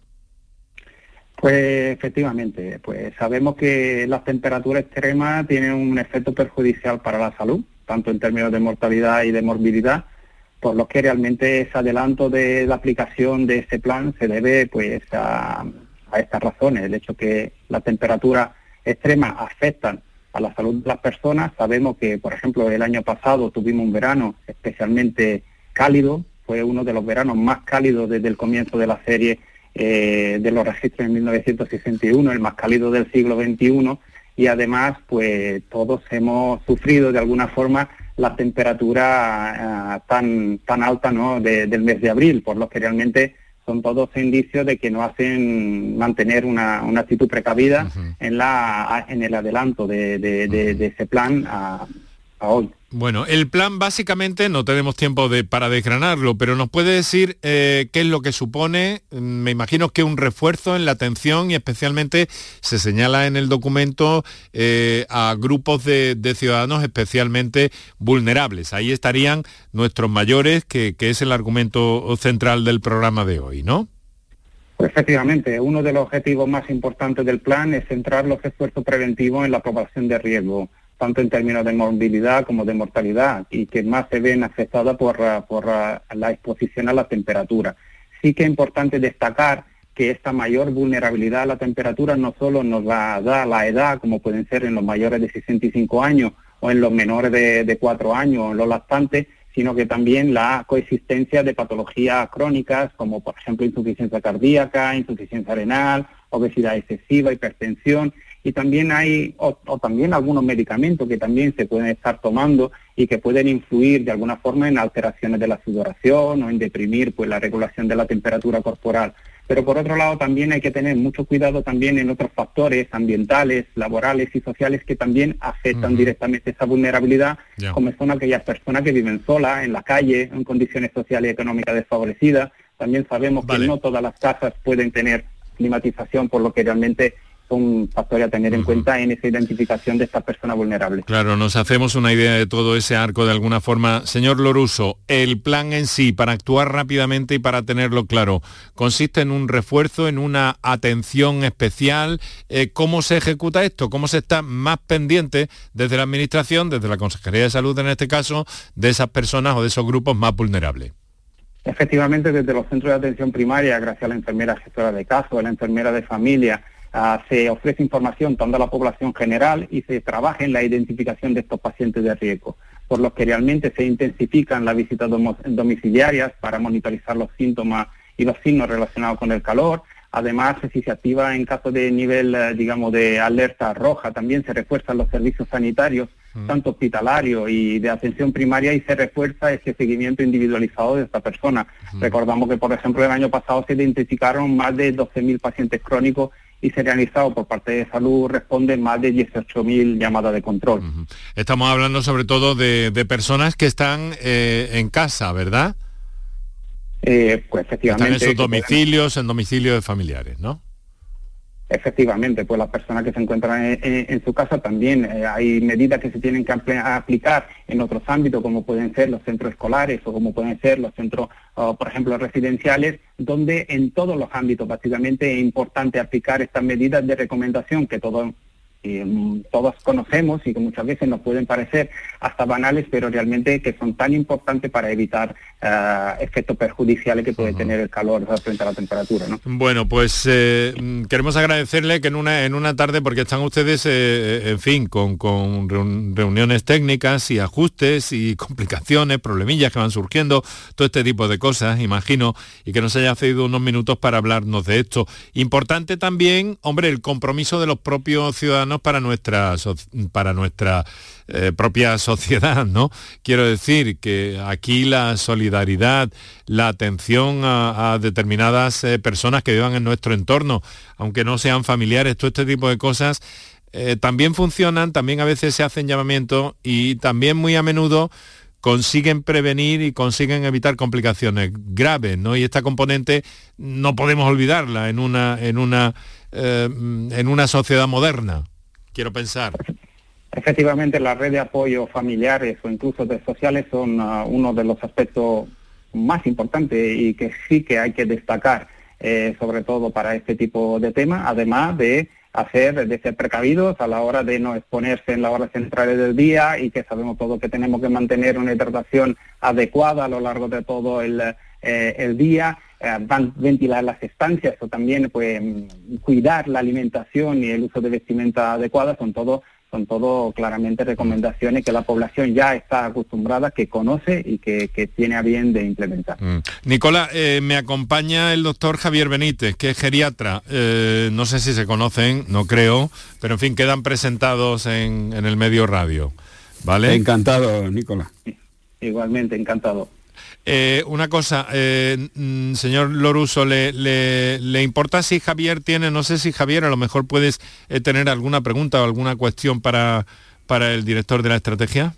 Pues efectivamente, pues sabemos que las temperaturas extremas tienen un efecto perjudicial para la salud, tanto en términos de mortalidad y de morbilidad, por lo que realmente ese adelanto de la aplicación de ese plan se debe pues a, estas razones, el hecho que las temperaturas extremas afectan a la salud de las personas. Sabemos que, por ejemplo, el año pasado tuvimos un verano especialmente cálido, fue uno de los veranos más cálidos desde el comienzo de la serie eh, de los registros en 1961, el más cálido del siglo XXI, y además, pues todos hemos sufrido de alguna forma la temperatura ah, tan, tan alta ¿no? del mes de abril, por lo que realmente son todos indicios de que nos hacen mantener una, una actitud precavida en, la, en el adelanto de, ese plan a hoy. Bueno, el plan básicamente no tenemos tiempo de, para desgranarlo, pero nos puede decir eh, qué es lo que supone. Me imagino que un refuerzo en la atención y especialmente se señala en el documento eh, a grupos de, ciudadanos especialmente vulnerables. Ahí estarían nuestros mayores, que, que es el argumento central del programa de hoy, ¿no? Pues efectivamente, uno de los objetivos más importantes del plan es centrar los esfuerzos preventivos en la población de riesgo tanto en términos de movilidad como de mortalidad, y que más se ven afectadas por, por la exposición a la temperatura. Sí que es importante destacar que esta mayor vulnerabilidad a la temperatura no solo nos la da la edad, como pueden ser en los mayores de 65 años o en los menores de, de 4 años o en los lactantes, sino que también la coexistencia de patologías crónicas como por ejemplo insuficiencia cardíaca, insuficiencia renal, obesidad excesiva, hipertensión y también hay o, también algunos medicamentos que también se pueden estar tomando y que pueden influir de alguna forma en alteraciones de la sudoración o en deprimir pues la regulación de la temperatura corporal. Pero por otro lado también hay que tener mucho cuidado también en otros factores ambientales, laborales y sociales que también afectan directamente esa vulnerabilidad, como son aquellas personas que viven solas, en la calle, en condiciones sociales y económicas desfavorecidas. También sabemos que no todas las casas pueden tener climatización, por lo que realmente un factor a tener en cuenta en esa identificación de estas personas vulnerables. Claro, nos hacemos una idea de todo ese arco de alguna forma. Señor Loruso, el plan en sí, para actuar rápidamente y para tenerlo claro, consiste en un refuerzo, en una atención especial. Eh, ¿Cómo se ejecuta esto? ¿Cómo se está más pendiente desde la Administración, desde la Consejería de Salud en este caso, de esas personas o de esos grupos más vulnerables? Efectivamente, desde los centros de atención primaria, gracias a la enfermera gestora de caso, a la enfermera de familia, Ah, se ofrece información tanto a la población general y se trabaja en la identificación de estos pacientes de riesgo, por lo que realmente se intensifican las visitas domiciliarias para monitorizar los síntomas y los signos relacionados con el calor. Además, si se activa en caso de nivel, eh, digamos, de alerta roja, también se refuerzan los servicios sanitarios, mm. tanto hospitalario y de atención primaria, y se refuerza ese seguimiento individualizado de esta persona. Mm. Recordamos que, por ejemplo, el año pasado se identificaron más de 12.000 pacientes crónicos y se realizado por parte de salud responden más de 18.000 llamadas de control. Estamos hablando sobre todo de, personas que están eh, en casa, ¿verdad? Eh, pues efectivamente. Están en sus domicilios, en domicilios de familiares, ¿no? Efectivamente, pues las personas que se encuentran en, su casa también eh, hay medidas que se tienen que aplicar en otros ámbitos, como pueden ser los centros escolares o como pueden ser los centros, por ejemplo, residenciales, donde en todos los ámbitos básicamente es importante aplicar estas medidas de recomendación que todos Mm, todos conocemos y que muchas veces nos pueden parecer hasta banales, pero realmente que son tan importantes para evitar eh, efectos perjudiciales que puede tener el calor frente a la temperatura. Bueno, pues eh, mm, queremos agradecerle que en una, en una tarde, porque están ustedes, eh, en fin, con, con reuniones técnicas y ajustes y complicaciones, problemillas que van surgiendo, todo este tipo de cosas, imagino, y que nos haya cedido unos minutos para hablarnos de esto. Importante también, hombre, el compromiso de los propios ciudadanos para nuestra, para nuestra eh, propia sociedad, ¿no? Quiero decir que aquí la solidaridad, la atención a, determinadas eh, personas que vivan en nuestro entorno, aunque no sean familiares, todo este tipo de cosas, eh, también funcionan, también a veces se hacen llamamientos y también muy a menudo consiguen prevenir y consiguen evitar complicaciones graves, ¿no? Y esta componente no podemos olvidarla en una, en una, en una sociedad moderna quiero pensar. Efectivamente, la red de apoyo familiares o incluso de sociales son uh, uno de los aspectos más importantes y que sí que hay que destacar, eh, sobre todo para este tipo de temas, además de hacer, de ser precavidos a la hora de no exponerse en las horas centrales del día y que sabemos todos que tenemos que mantener una hidratación adecuada a lo largo de todo el, eh, el día van ventilar las estancias o también pues, cuidar la alimentación y el uso de vestimenta adecuada son todo son todo claramente recomendaciones que la población ya está acostumbrada, que conoce y que, tiene a bien de implementar. Mm. Nicola, eh, me acompaña el doctor Javier Benítez, que es geriatra. Eh, no sé si se conocen, no creo, pero en fin, quedan presentados en, en el medio radio. ¿Vale? Encantado, Nicola. Igualmente, encantado. Eh, una cosa, eh, mm, señor Loruso, ¿le, ¿le, importa si Javier tiene, no sé si Javier, a lo mejor puedes eh, tener alguna pregunta o alguna cuestión para, para el director de la estrategia?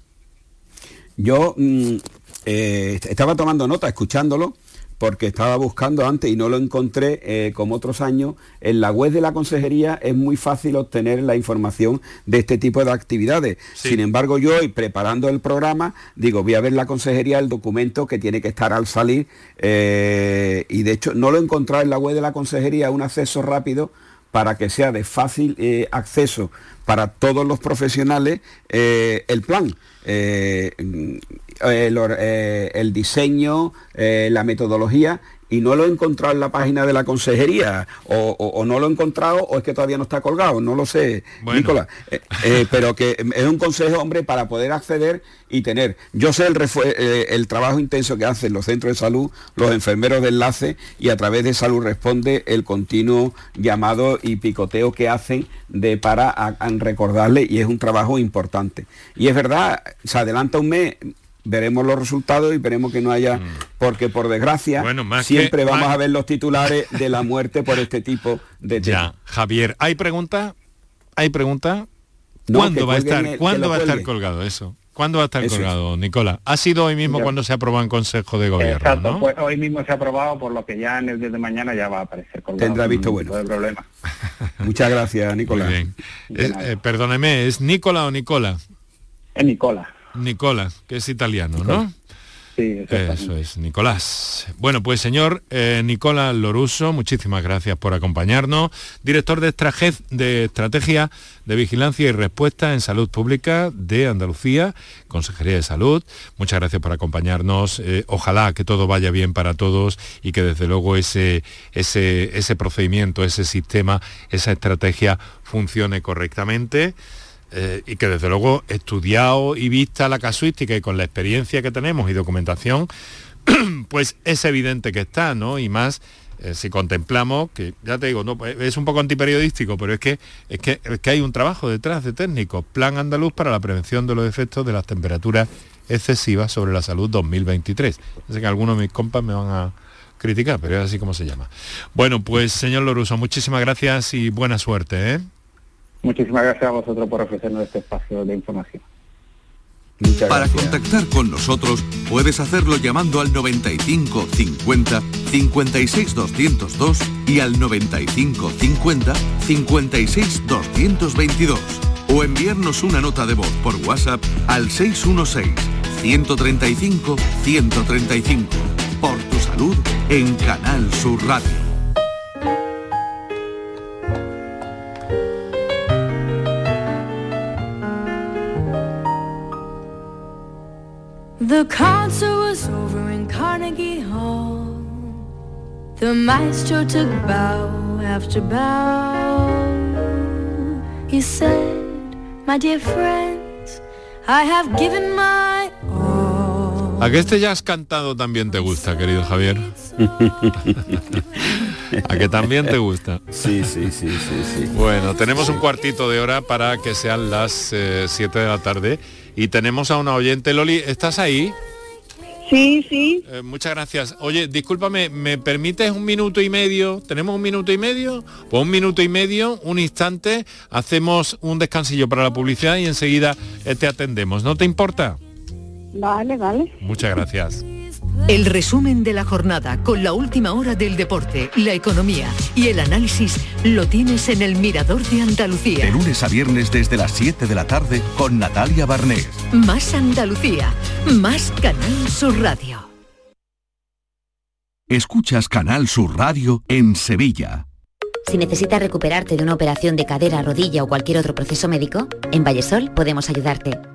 Yo mm, estaba tomando nota, escuchándolo, porque estaba buscando antes y no lo encontré eh, como otros años. En la web de la consejería es muy fácil obtener la información de este tipo de actividades. Sin embargo, yo hoy preparando el programa, digo, voy a ver la consejería el documento que tiene que estar al salir eh, y de hecho no lo he encontrado en la web de la consejería, un acceso rápido para que sea de fácil eh, acceso para todos los profesionales el plan. Eh, el, diseño, eh, la metodología y no lo he encontrado en la página de la consejería o, no lo he encontrado o es que todavía no está colgado, no lo sé, Nicolás. Eh, pero que es un consejo, hombre, para poder acceder y tener. Yo sé el, el trabajo intenso que hacen los centros de salud, los enfermeros de enlace y a través de salud responde el continuo llamado y picoteo que hacen de para recordarle y es un trabajo importante. Y es verdad, se adelanta un mes, veremos los resultados y veremos que no haya, mm. porque por desgracia siempre vamos a ver los titulares de la muerte por este tipo de Ya, Javier, ¿hay pregunta? ¿Hay pregunta? ¿Cuándo va a estar, ¿cuándo va a estar colgado eso? ¿Cuándo va a estar colgado, Nicola? Ha sido hoy mismo cuando se aprobó en Consejo de Gobierno, Exacto, pues hoy mismo se ha aprobado, por lo que ya en el día de mañana ya va a aparecer colgado. Tendrá visto bueno. No problema. Muchas gracias, Nicola. Eh, perdóneme, ¿es Nicola o Nicola? Es Nicola. Nicolás, que es italiano, ¿no? Sí, Eso es, Nicolás. Bueno, pues señor eh, Nicolás Loruso, muchísimas gracias por acompañarnos. Director de, de Estrategia de Vigilancia y Respuesta en Salud Pública de Andalucía, Consejería de Salud. Muchas gracias por acompañarnos. Eh, ojalá que todo vaya bien para todos y que desde luego ese, ese, ese procedimiento, ese sistema, esa estrategia funcione correctamente. Eh, y que desde luego estudiado y vista la casuística y con la experiencia que tenemos y documentación, pues es evidente que está, ¿no? Y más eh, si contemplamos que, ya te digo, no, es un poco antiperiodístico, pero es que, es, que, es que hay un trabajo detrás de técnicos. Plan andaluz para la prevención de los efectos de las temperaturas excesivas sobre la salud 2023. Sé que algunos de mis compas me van a criticar, pero es así como se llama. Bueno, pues señor Loruso, muchísimas gracias y buena suerte. ¿eh? Muchísimas gracias a vosotros por ofrecernos este espacio de información. Para contactar con nosotros puedes hacerlo llamando al 95 50 56 202 y al 95 50 56 222 o enviarnos una nota de voz por WhatsApp al 616 135 135. Por tu salud en Canal Sur Radio. The concert was over in Carnegie Hall. The maestro took bow after bow. He said, My dear friends, I have given my all. ¿A que este ya has cantado también te gusta, querido Javier? ¿A que también te gusta? Sí, sí, sí, sí, sí. Bueno, tenemos un cuartito de hora para que sean las 7 de la tarde y tenemos a una oyente. Loli, ¿estás ahí? Sí, sí. Eh, muchas gracias. Oye, discúlpame, ¿me permites un minuto y medio? ¿Tenemos un minuto y medio? Pues un minuto y medio, un instante, hacemos un descansillo para la publicidad y enseguida eh, te atendemos. ¿No te importa? Vale, vale. Muchas gracias. El resumen de la jornada con la última hora del deporte, la economía y el análisis lo tienes en el Mirador de Andalucía. De lunes a viernes desde las 7 de la tarde con Natalia Barnés. Más Andalucía, más Canal Sur Radio. Escuchas Canal Sur Radio en Sevilla. Si necesitas recuperarte de una operación de cadera, rodilla o cualquier otro proceso médico, en Vallesol podemos ayudarte.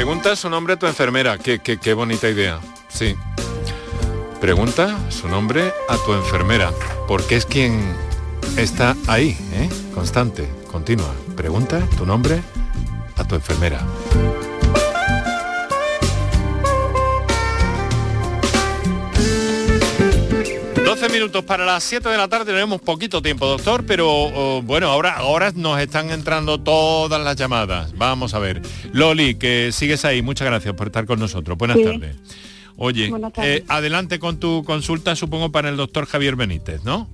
Pregunta su nombre a tu enfermera. Qué, qué, qué bonita idea. Sí. Pregunta su nombre a tu enfermera, porque es quien está ahí, ¿eh? constante, continua. Pregunta tu nombre a tu enfermera. Minutos para las 7 de la tarde, tenemos poquito tiempo, doctor, pero oh, bueno, ahora, ahora nos están entrando todas las llamadas. Vamos a ver. Loli, que sigues ahí, muchas gracias por estar con nosotros. Buenas Sí. tardes. Oye, Buenas tardes. eh, adelante con tu consulta, supongo, para el doctor Javier Benítez, ¿no?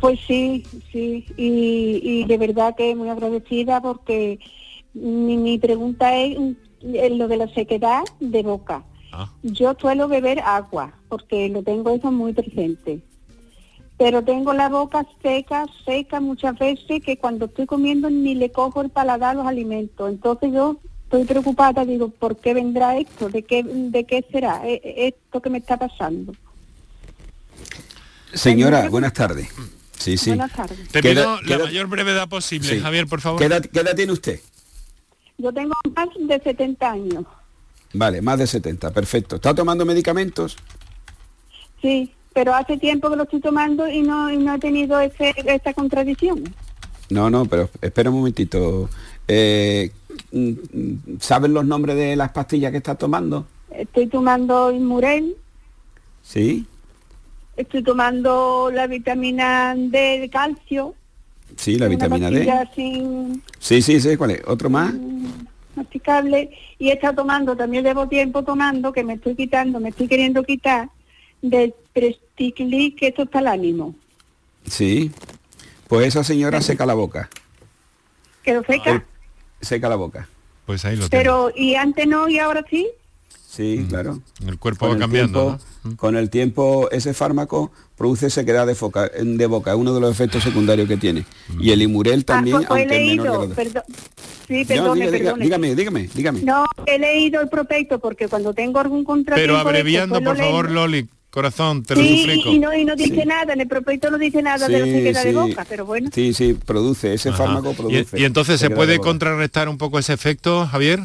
Pues sí, sí, y, y de verdad que muy agradecida porque mi, mi pregunta es mm, lo de la sequedad de boca. Yo suelo beber agua porque lo tengo eso muy presente, pero tengo la boca seca, seca muchas veces que cuando estoy comiendo ni le cojo el paladar a los alimentos. Entonces yo estoy preocupada, digo, ¿por qué vendrá esto? ¿De qué, de qué será eh, eh, esto que me está pasando? Señora, buenas tardes. Sí, sí. Buenas tardes. Te ¿Qué pido la mayor brevedad posible, Sí. Javier, por favor. ¿Qué edad, qué edad tiene usted? Yo tengo más de 70 años. Vale, más de 70, perfecto. ¿Está tomando medicamentos? Sí, pero hace tiempo que lo estoy tomando y no, y no he tenido ese, esa contradicción. No, no, pero espera un momentito. Eh, mm, ¿Sabes los nombres de las pastillas que estás tomando? Estoy tomando Inmurel, Sí, estoy tomando la vitamina D de calcio. sí, la vitamina D. sin Sí, sí, sí, ¿cuál es? ¿Otro más? Masticable y he estado tomando, también llevo tiempo tomando, que me estoy quitando, me estoy queriendo quitar del Presticlic, que esto está al ánimo. Sí. Pues esa señora seca la boca. ¿Quedó seca? Seca la boca. Pues ahí lo Pero, ¿y antes no y ahora sí? Sí, claro. El cuerpo Con va el cambiando. tiempo- Con el tiempo ese fármaco produce sequedad de, foca- de boca, es uno de los efectos secundarios que tiene. Y el Imurel también, ah, pues, pues he aunque es menor que leído, de- perdón. Sí, No, perdone, diga, diga, perdone. dígame, dígame, dígame. No, he leído el prospecto porque cuando tengo algún contratiempo... Pero abreviando, por pues lo favor. Loli, corazón, te lo Sí, suplico. y no, y no dice nada, en el prospecto no dice nada de la Sí, sequedad de sí. boca, pero bueno. Sí, sí, produce, ese Ajá. fármaco Y- produce. Y, entonces se puede contrarrestar un poco ese efecto, Javier.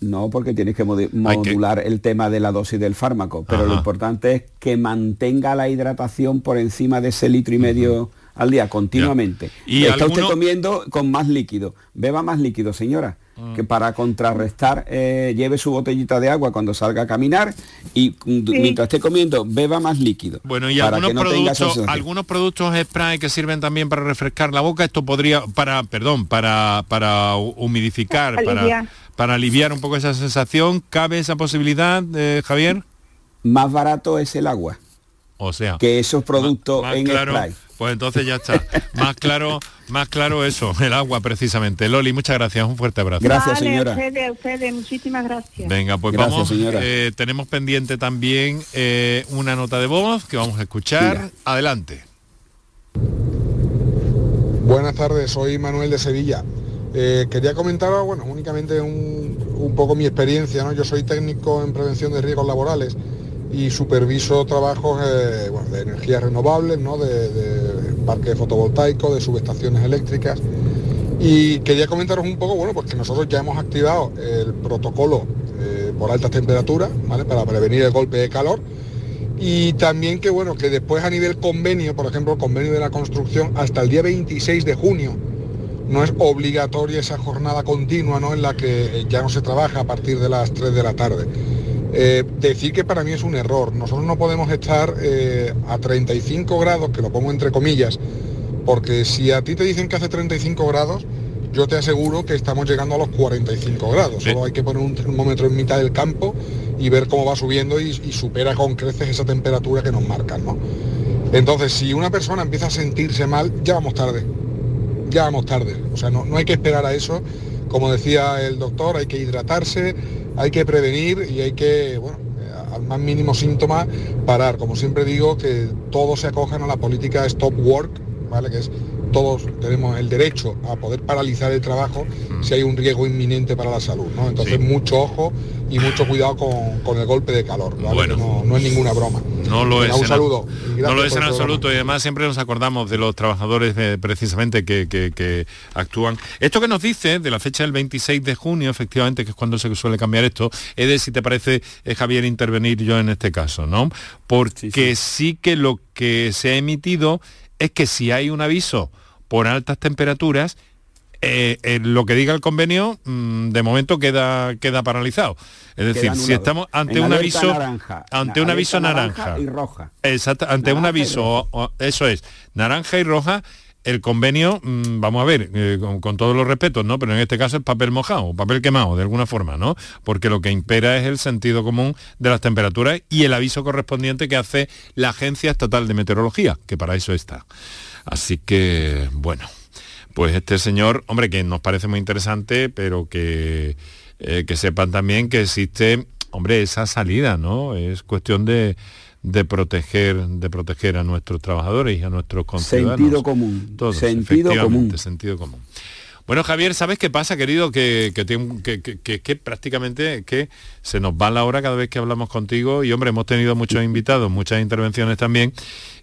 No, porque tienes que modular el tema de la dosis del fármaco, pero lo importante es que mantenga la hidratación por encima de ese litro y medio al día, continuamente. ¿Y Está alguno- usted comiendo con más líquido. Beba más líquido, señora. Ah. Que para contrarrestar, eh, lleve su botellita de agua cuando salga a caminar y mm, Sí. mientras esté comiendo, beba más líquido. Bueno, y para algunos que no productos, algunos productos spray que sirven también para refrescar la boca, esto podría, para, perdón, para, para hu- humidificar, para. Para aliviar un poco esa sensación, ¿cabe esa posibilidad, eh, Javier? Más barato es el agua O sea, que esos productos más en claro, spray. pues entonces ya está. más claro, más claro eso, el agua precisamente. Loli, muchas gracias, un fuerte abrazo. vale, a ustedes, muchísimas gracias. Venga, pues Gracias, vamos. señora. eh, tenemos pendiente también eh, una nota de voz que vamos a escuchar. Adelante. Buenas tardes, soy Manuel de Sevilla. Eh, quería comentar, bueno, únicamente un, poco mi experiencia, ¿no? Yo soy técnico en prevención de riesgos laborales y superviso trabajos eh, de energías renovables, ¿no? de, de parques fotovoltaicos, de subestaciones eléctricas. Y quería comentaros un poco, bueno, pues que nosotros ya hemos activado el protocolo eh, por altas temperaturas, ¿vale? Para prevenir el golpe de calor. Y también que bueno, que después a nivel convenio, por ejemplo, el convenio de la construcción, hasta el día 26 de junio, no es obligatoria esa jornada continua, ¿no? En la que ya no se trabaja a partir de las 3 de la tarde. Eh, decir que para mí es un error. Nosotros no podemos estar eh, a 35 grados, que lo pongo entre comillas, porque si a ti te dicen que hace 35 grados, yo te aseguro que estamos llegando a los 45 grados. Solo hay que poner un termómetro en mitad del campo y ver cómo va subiendo y, y supera con creces esa temperatura que nos marcan. ¿no? Entonces, si una persona empieza a sentirse mal, ya vamos tarde. Ya vamos tarde. O sea, no, no hay que esperar a eso. Como decía el doctor, hay que hidratarse, hay que prevenir y hay que, bueno, eh, al más mínimo síntoma, parar. Como siempre digo, que todos se acojan a la política Stop Work, ¿vale? Que es todos tenemos el derecho a poder paralizar el trabajo si hay un riesgo inminente para la salud, ¿no? Entonces mucho ojo y mucho cuidado con, con el golpe de calor, ¿vale? Bueno. No es ninguna broma. No lo es. Un en- saludo. No lo es en absoluto y además siempre nos acordamos de los trabajadores eh, precisamente que, que- que actúan. Esto que nos dice de la fecha del 26 de junio, efectivamente, que es cuando se suele cambiar esto, es de si te parece, eh, Javier, intervenir yo en este caso, ¿no? Porque sí que lo que se ha emitido es que si hay un aviso por altas temperaturas, eh, eh, lo que diga el convenio mm, de momento queda queda paralizado. Es decir, si estamos ante En un aviso naranja, ante un aviso naranja naranja, y roja. Exacto, ante un Naranja aviso, o- o- eso es, naranja y roja, el convenio, mm, vamos a ver, eh, con, con todos los respetos, ¿no? Pero en este caso es papel mojado, papel quemado, de alguna forma, ¿no? Porque lo que impera es el sentido común de las temperaturas y el aviso correspondiente que hace la Agencia Estatal de Meteorología, que para eso está. Así que, bueno, pues este señor, hombre, que nos parece muy interesante, pero que, eh, que sepan también que existe, hombre, esa salida, ¿no? Es cuestión de, de proteger, de proteger a nuestros trabajadores y a nuestros conciudadanos. Sentido común. Todos, Sentido efectivamente, común. sentido común. Bueno, Javier, ¿sabes qué pasa, querido? Que- que- que- que prácticamente que se nos va la hora cada vez que hablamos contigo y, hombre, hemos tenido muchos invitados, muchas intervenciones también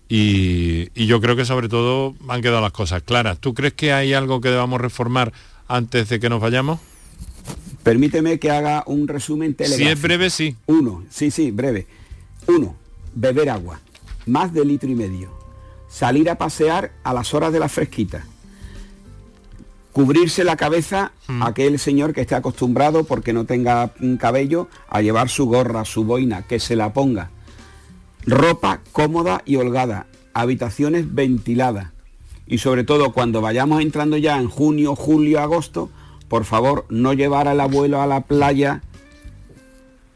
y, y yo creo que sobre todo han quedado las cosas claras. ¿Tú crees que hay algo que debamos reformar antes de que nos vayamos? Permíteme que haga un resumen Si telegráfico. es breve, sí. Uno, sí, sí, breve. Uno, beber agua. más de litro y medio. Salir a pasear a las horas de la fresquita. Cubrirse la cabeza aquel señor que esté acostumbrado porque no tenga un cabello a llevar su gorra, su boina, que se la ponga. Ropa cómoda y holgada, habitaciones ventiladas. Y sobre todo cuando vayamos entrando ya en junio, julio, agosto, por favor no llevar al abuelo a la playa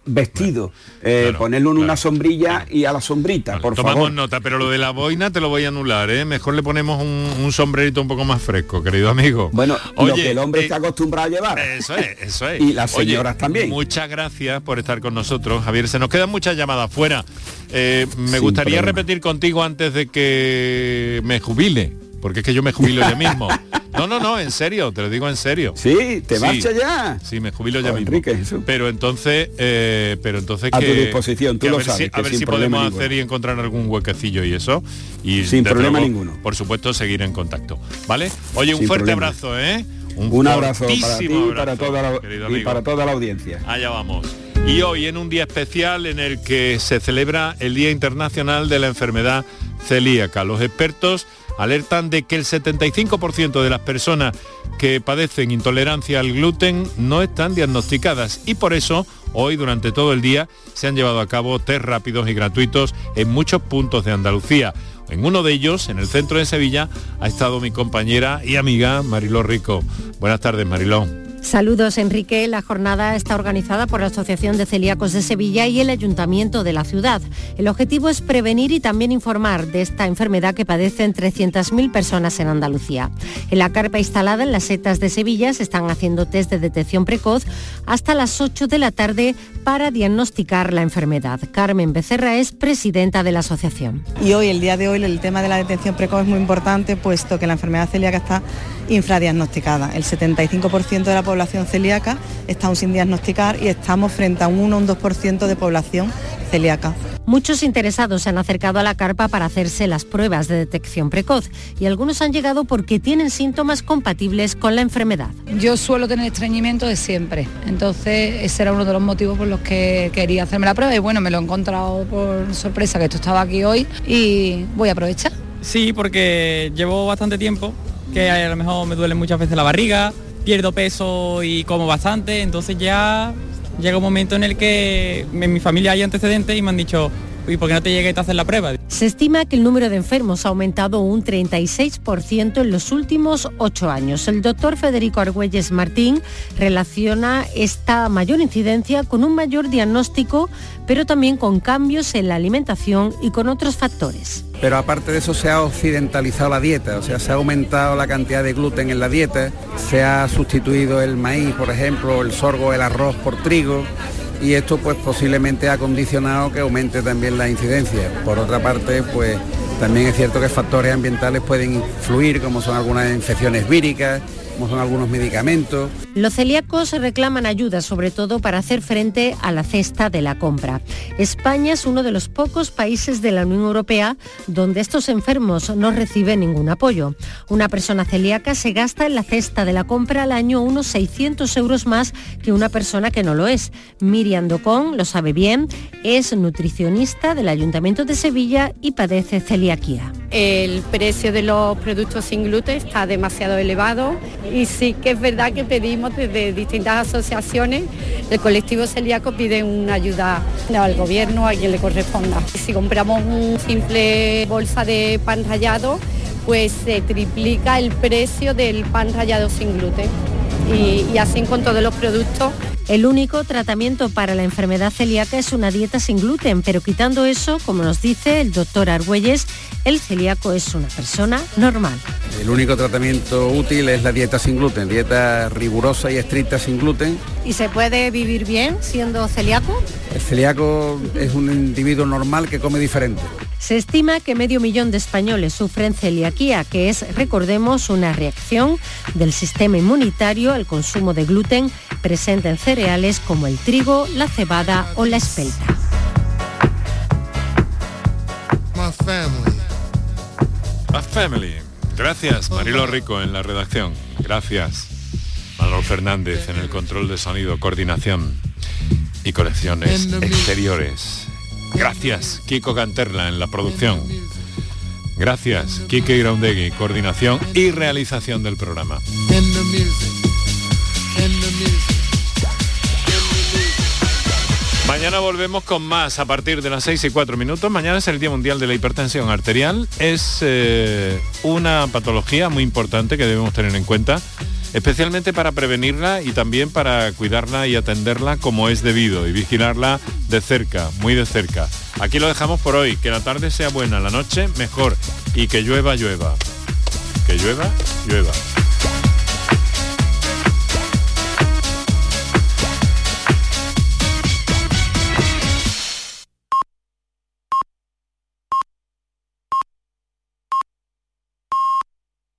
vestido, eh, ponerlo en una sombrilla y a la sombrita, por Tomamos favor. nota, pero lo de la boina te lo voy a anular, ¿eh? Mejor le ponemos un, un sombrerito un poco más fresco, querido amigo. Bueno, lo que el hombre eh, está acostumbrado a llevar. Eso es, eso es. Y las Oye, señoras también. Muchas gracias por estar con nosotros, Javier. Se nos quedan muchas llamadas fuera. Eh, me Sin gustaría problema. repetir contigo antes de que me jubile, porque es que yo me jubilo ya mismo. No, no, no, en serio, te lo digo en serio. Sí, te marcha ya. Sí, me jubilo ya mismo. Enrique, Jesús. Pero entonces, eh, pero entonces A que, tu disposición, tú que a lo ver si- sabes, a ver si podemos ninguno. hacer y encontrar algún huequecillo y eso. Y Sin problema luego, ninguno. Por supuesto, seguir en contacto. ¿Vale? Oye, un Sin fuerte problema. abrazo, ¿eh? Un abrazo para ti y para toda la, y para toda la audiencia. Allá vamos. Y hoy en un día especial en el que se celebra el Día Internacional de la Enfermedad Celíaca. Los expertos alertan de que el 75% de las personas que padecen intolerancia al gluten no están diagnosticadas y por eso hoy durante todo el día se han llevado a cabo test rápidos y gratuitos en muchos puntos de Andalucía. En uno de ellos, en el centro de Sevilla, ha estado mi compañera y amiga Mariló Rico. Buenas tardes, Mariló. Saludos Enrique. La jornada está organizada por la Asociación de Celíacos de Sevilla y el Ayuntamiento de la ciudad. El objetivo es prevenir y también informar de esta enfermedad que padecen 300.000 personas en Andalucía. En la carpa instalada en las setas de Sevilla se están haciendo test de detección precoz hasta las 8 de la tarde para diagnosticar la enfermedad. Carmen Becerra es presidenta de la asociación. Y hoy, el día de hoy, el tema de la detención precoz es muy importante, puesto que la enfermedad celíaca está infradiagnosticada. El 75% de la población celíaca está aún sin diagnosticar y estamos frente a un 1 o un 2% de población celíaca. Muchos interesados se han acercado a la carpa para hacerse las pruebas de detección precoz y algunos han llegado porque tienen síntomas compatibles con la enfermedad. Yo suelo tener estreñimiento de siempre, entonces ese era uno de los motivos por los que quería hacerme la prueba y bueno, me lo he encontrado por sorpresa que esto estaba aquí hoy y voy a aprovechar. Sí, porque llevo bastante tiempo, que a lo mejor me duele muchas veces la barriga, pierdo peso y como bastante, entonces ya llega un momento en el que en mi familia hay antecedentes y me han dicho, uy, ¿por qué no te llegues a hacer la prueba? Se estima que el número de enfermos ha aumentado un 36% en los últimos ocho años. El doctor Federico Argüelles Martín relaciona esta mayor incidencia con un mayor diagnóstico, pero también con cambios en la alimentación y con otros factores. Pero aparte de eso se ha occidentalizado la dieta, o sea, se ha aumentado la cantidad de gluten en la dieta, se ha sustituido el maíz, por ejemplo, el sorgo, el arroz por trigo y esto pues posiblemente ha condicionado que aumente también la incidencia. Por otra parte, pues también es cierto que factores ambientales pueden influir, como son algunas infecciones víricas, como son algunos medicamentos. Los celíacos reclaman ayuda, sobre todo para hacer frente a la cesta de la compra. España es uno de los pocos países de la Unión Europea donde estos enfermos no reciben ningún apoyo. Una persona celíaca se gasta en la cesta de la compra al año unos 600 euros más que una persona que no lo es. Miriam Docón lo sabe bien, es nutricionista del Ayuntamiento de Sevilla y padece celiaquía. El precio de los productos sin gluten está demasiado elevado y sí que es verdad que pedimos desde distintas asociaciones, el colectivo celíaco pide una ayuda al gobierno, a quien le corresponda. Si compramos un simple bolsa de pan rallado, pues se triplica el precio del pan rallado sin gluten. Y, y así con todos los productos El único tratamiento para la enfermedad celíaca es una dieta sin gluten, pero quitando eso, como nos dice el doctor Argüelles, el celíaco es una persona normal. El único tratamiento útil es la dieta sin gluten, dieta rigurosa y estricta sin gluten. ¿Y se puede vivir bien siendo celíaco? El celíaco es un individuo normal que come diferente. Se estima que medio millón de españoles sufren celiaquía, que es, recordemos, una reacción del sistema inmunitario al consumo de gluten presente en cereales como el trigo, la cebada o la espelta. My family. My family. Gracias, Marilo Rico en la redacción. Gracias, Manolo Fernández en el control de sonido, coordinación y colecciones exteriores. Gracias, Kiko Canterla en la producción. Gracias, Kike Iraundegui, coordinación y realización del programa. Mañana volvemos con más a partir de las 6 y 4 minutos. Mañana es el Día Mundial de la Hipertensión Arterial. Es eh, una patología muy importante que debemos tener en cuenta, especialmente para prevenirla y también para cuidarla y atenderla como es debido y vigilarla de cerca, muy de cerca. Aquí lo dejamos por hoy. Que la tarde sea buena, la noche mejor y que llueva, llueva. Que llueva, llueva.